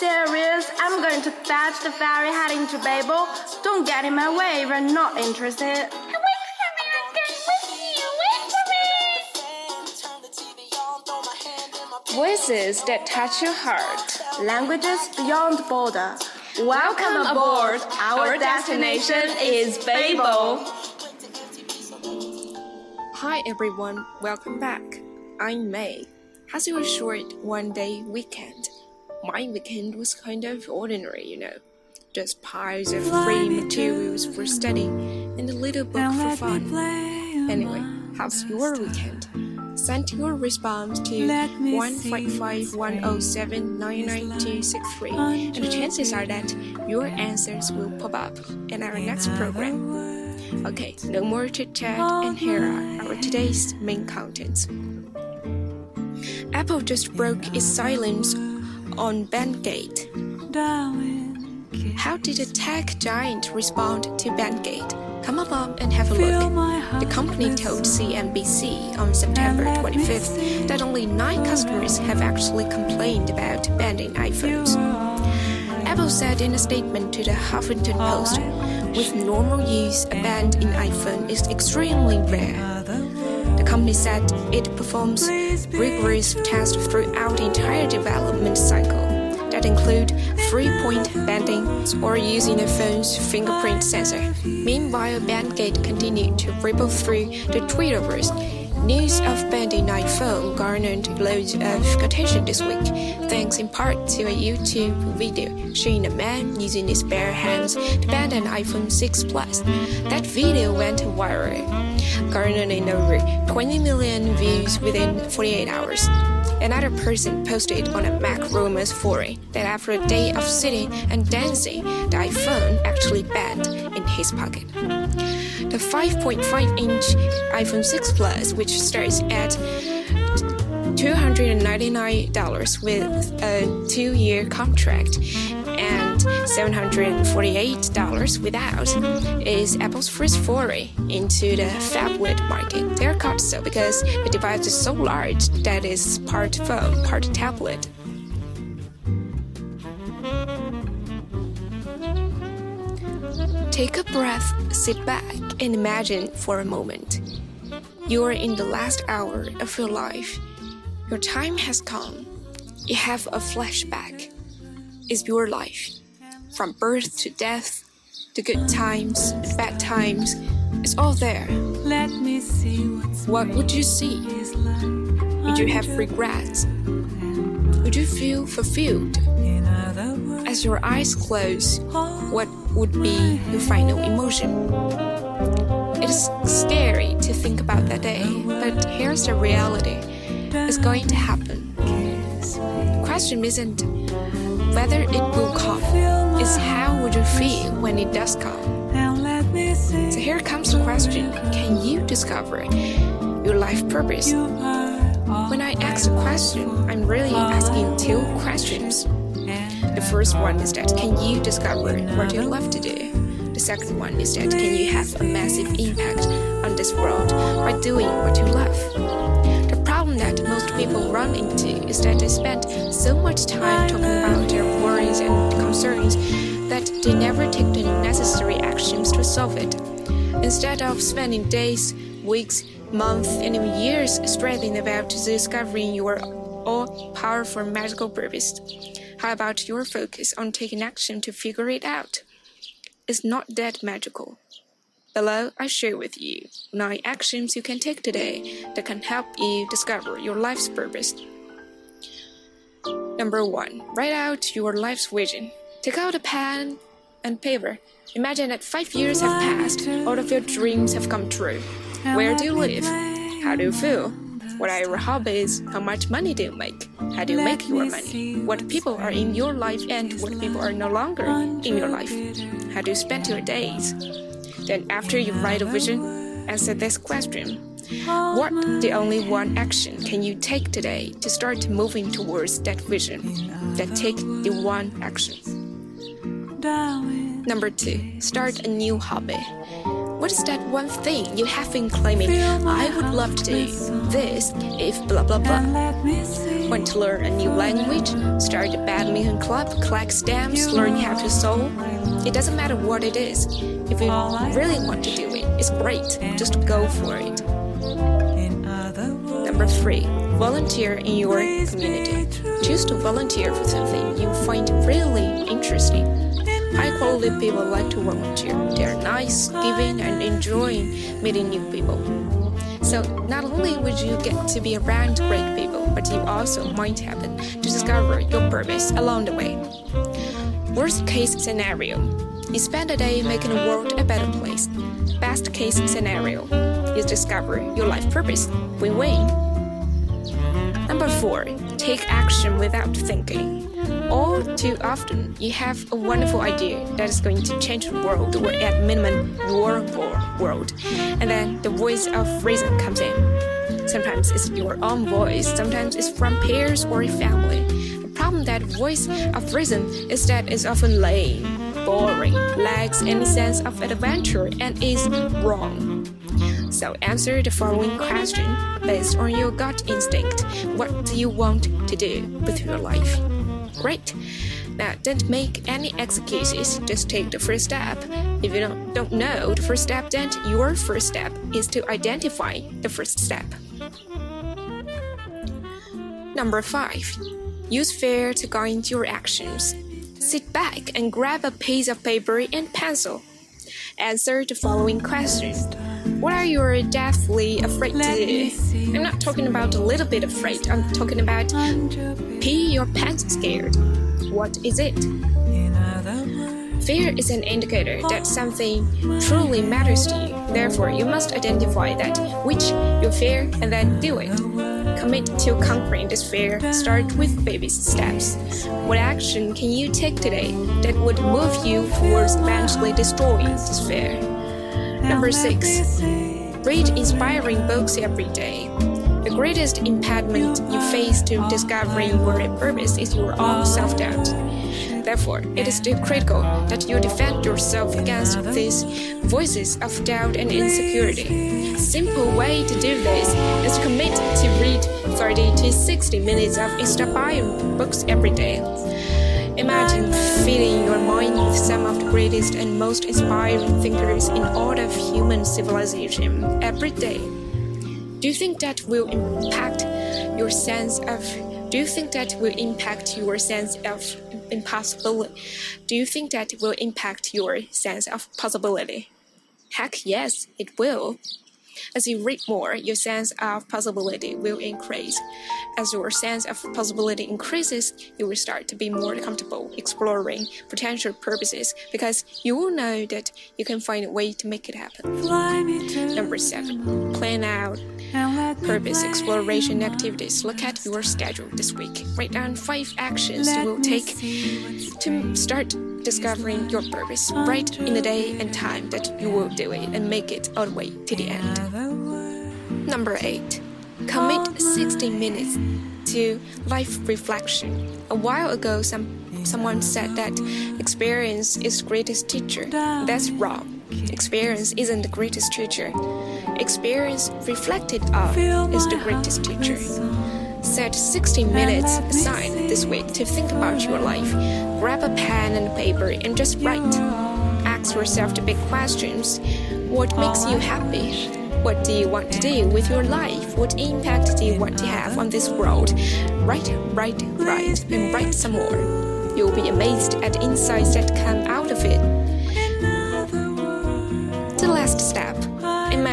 Serious. I'm going to fetch the ferry heading to Babel. Don't get in my way if you're not interested. Wait for me, I'm going with you. Wait for me. Voices that touch your heart. Languages beyond border. Welcome aboard. Our destination is Babel. Hi everyone, welcome back. I'm May. How's your short one day weekend? My weekend was kind of ordinary, you know. Just piles of free materials for study and a little book for fun. Anyway, how's your weekend? Send your response to 15510799263 and the chances are that your answers will pop up in our next program. Okay, no more chit chat, and here are our today's main contents. Apple just broke its silence on Bendgate. How did a tech giant respond to Bendgate? Come along and have a look. The company told CNBC on September 25th that only nine customers have actually complained about banning iPhones. Apple said in a statement to the Huffington Post, with normal use, a ban in iPhone is extremely rare. The company said it performs rigorous tests throughout the entire development cycle that include three-point banding or using a phone's fingerprint sensor. Meanwhile, Bendgate continued to ripple through the Twitterverse. News of banding iPhone garnered loads of attention this week, thanks in part to a YouTube video showing a man using his bare hands to bend an iPhone 6 Plus. That video went viral, garnering over 20 million views within 48 hours. Another person posted on a MacRumors forum that after a day of sitting and dancing, the iPhone actually bent in his pocket. The 5.5 inch iPhone 6 Plus, which starts at $299 with a two year contract and $748 without, is Apple's first foray into the phablet market. They're called so because the device is so large that it's part phone, part tablet. Take a breath, sit back, and imagine for a moment. You are in the last hour of your life. Your time has come. You have a flashback. It's your life. From birth to death, the good times, the bad times, it's all there. Let me see What would you see? Would you have regrets? Would you feel fulfilled? in other words. As your eyes close, what would be your final emotion? It is scary to think about that day, but here's the reality. It's going to happen. The question isn't whether it will come, it's how would you feel when it does come. So here comes the question Can you discover your life purpose? When I ask the question, I'm really asking two questions. The first one is that can you discover what you love to do? The second one is that can you have a massive impact on this world by doing what you love? The problem that most people run into is that they spend so much time talking about their worries and concerns that they never take the necessary actions to solve it. Instead of spending days, weeks, months, and even years stressing about discovering your all powerful magical purpose, how about your focus on taking action to figure it out? It's not that magical. Below, I share with you nine actions you can take today that can help you discover your life's purpose. Number one, write out your life's vision. Take out a pen and paper. Imagine that five years have passed, all of your dreams have come true. Where do you live? How do you feel? What are your hobbies? How much money do you make? How do you make your money? What people are in your life and what people are no longer in your life? How do you spend your days? Then, after you write a vision, answer this question What the only one action can you take today to start moving towards that vision? Then take the one action. Number two, start a new hobby. What is that one thing you have been claiming? I would love to do this if blah blah blah. Want to learn a new language? Start a badminton club, collect stamps, learn how to sew. It doesn't matter what it is. If you really want to do it, it's great. Just go for it. Number three, volunteer in your community. Choose to volunteer for something you find really interesting. High quality people like to volunteer. They are nice, giving, and enjoying meeting new people. So, not only would you get to be around great people, but you also might happen to discover your purpose along the way. Worst case scenario you spend a day making the world a better place. Best case scenario you discover your life purpose. Win win. Number four, take action without thinking. All too often, you have a wonderful idea that is going to change the world, or at minimum, your world, and then the voice of reason comes in. Sometimes it's your own voice, sometimes it's from peers or family. The problem that voice of reason is that it's often lame, boring, lacks any sense of adventure, and is wrong. So answer the following question based on your gut instinct. What do you want to do with your life? Great. Now, don't make any excuses. Just take the first step. If you don't, don't know the first step, then your first step is to identify the first step. Number five, use fear to guide your actions. Sit back and grab a piece of paper and pencil. Answer the following questions. What are you deathly afraid to do? I'm not talking about a little bit afraid, I'm talking about pee your pants scared. What is it? Fear is an indicator that something truly matters to you. Therefore, you must identify that which you fear and then do it. Commit to conquering this fear. Start with baby steps. What action can you take today that would move you towards eventually destroying this fear? Number six, read inspiring books every day. The greatest impediment you face to discovering your purpose is your own self doubt. Therefore, it is critical that you defend yourself against these voices of doubt and insecurity. Simple way to do this is to commit to read 30 to 60 minutes of inspiring books every day. Imagine filling your mind with some of the greatest and most inspiring thinkers in all of human civilization every day. Do you think that will impact your sense of do you think that will impact your sense of impossibility? Do you think that will impact your sense of possibility? Heck yes, it will. As you read more, your sense of possibility will increase. As your sense of possibility increases, you will start to be more comfortable exploring potential purposes because you will know that you can find a way to make it happen. Number seven, plan out purpose exploration activities. Look at your schedule this week. Write down five actions you will take to start discovering your purpose right in the day and time that you will do it and make it all the way to the end. Number eight, commit 60 minutes to life reflection. A while ago, some someone said that experience is greatest teacher. That's wrong. Experience isn't the greatest teacher. Experience reflected of is the greatest teacher. Set 60 minutes aside this week to think about your life. Grab a pen and paper and just write. Ask yourself the big questions. What makes you happy? What do you want to do with your life? What impact do you want to have on this world? Write, write, write, and write some more. You'll be amazed at the insights that come out of it. The last step.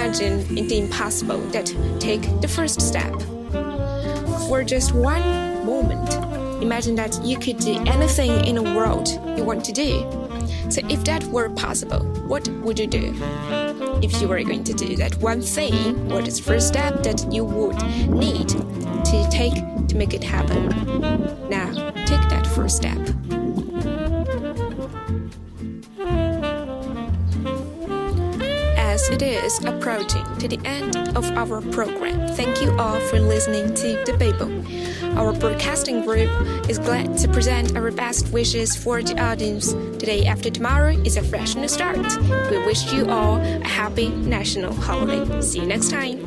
Imagine the impossible that take the first step. For just one moment, imagine that you could do anything in the world you want to do. So if that were possible, what would you do? if you were going to do that one thing, what is the first step that you would need to take to make it happen? Now, take that first step. It is approaching to the end of our program, thank you all for listening to the Babel. Our broadcasting group is glad to present our best wishes for the audience. Today after tomorrow is a fresh new start. We wish you all a happy national holiday. See you next time.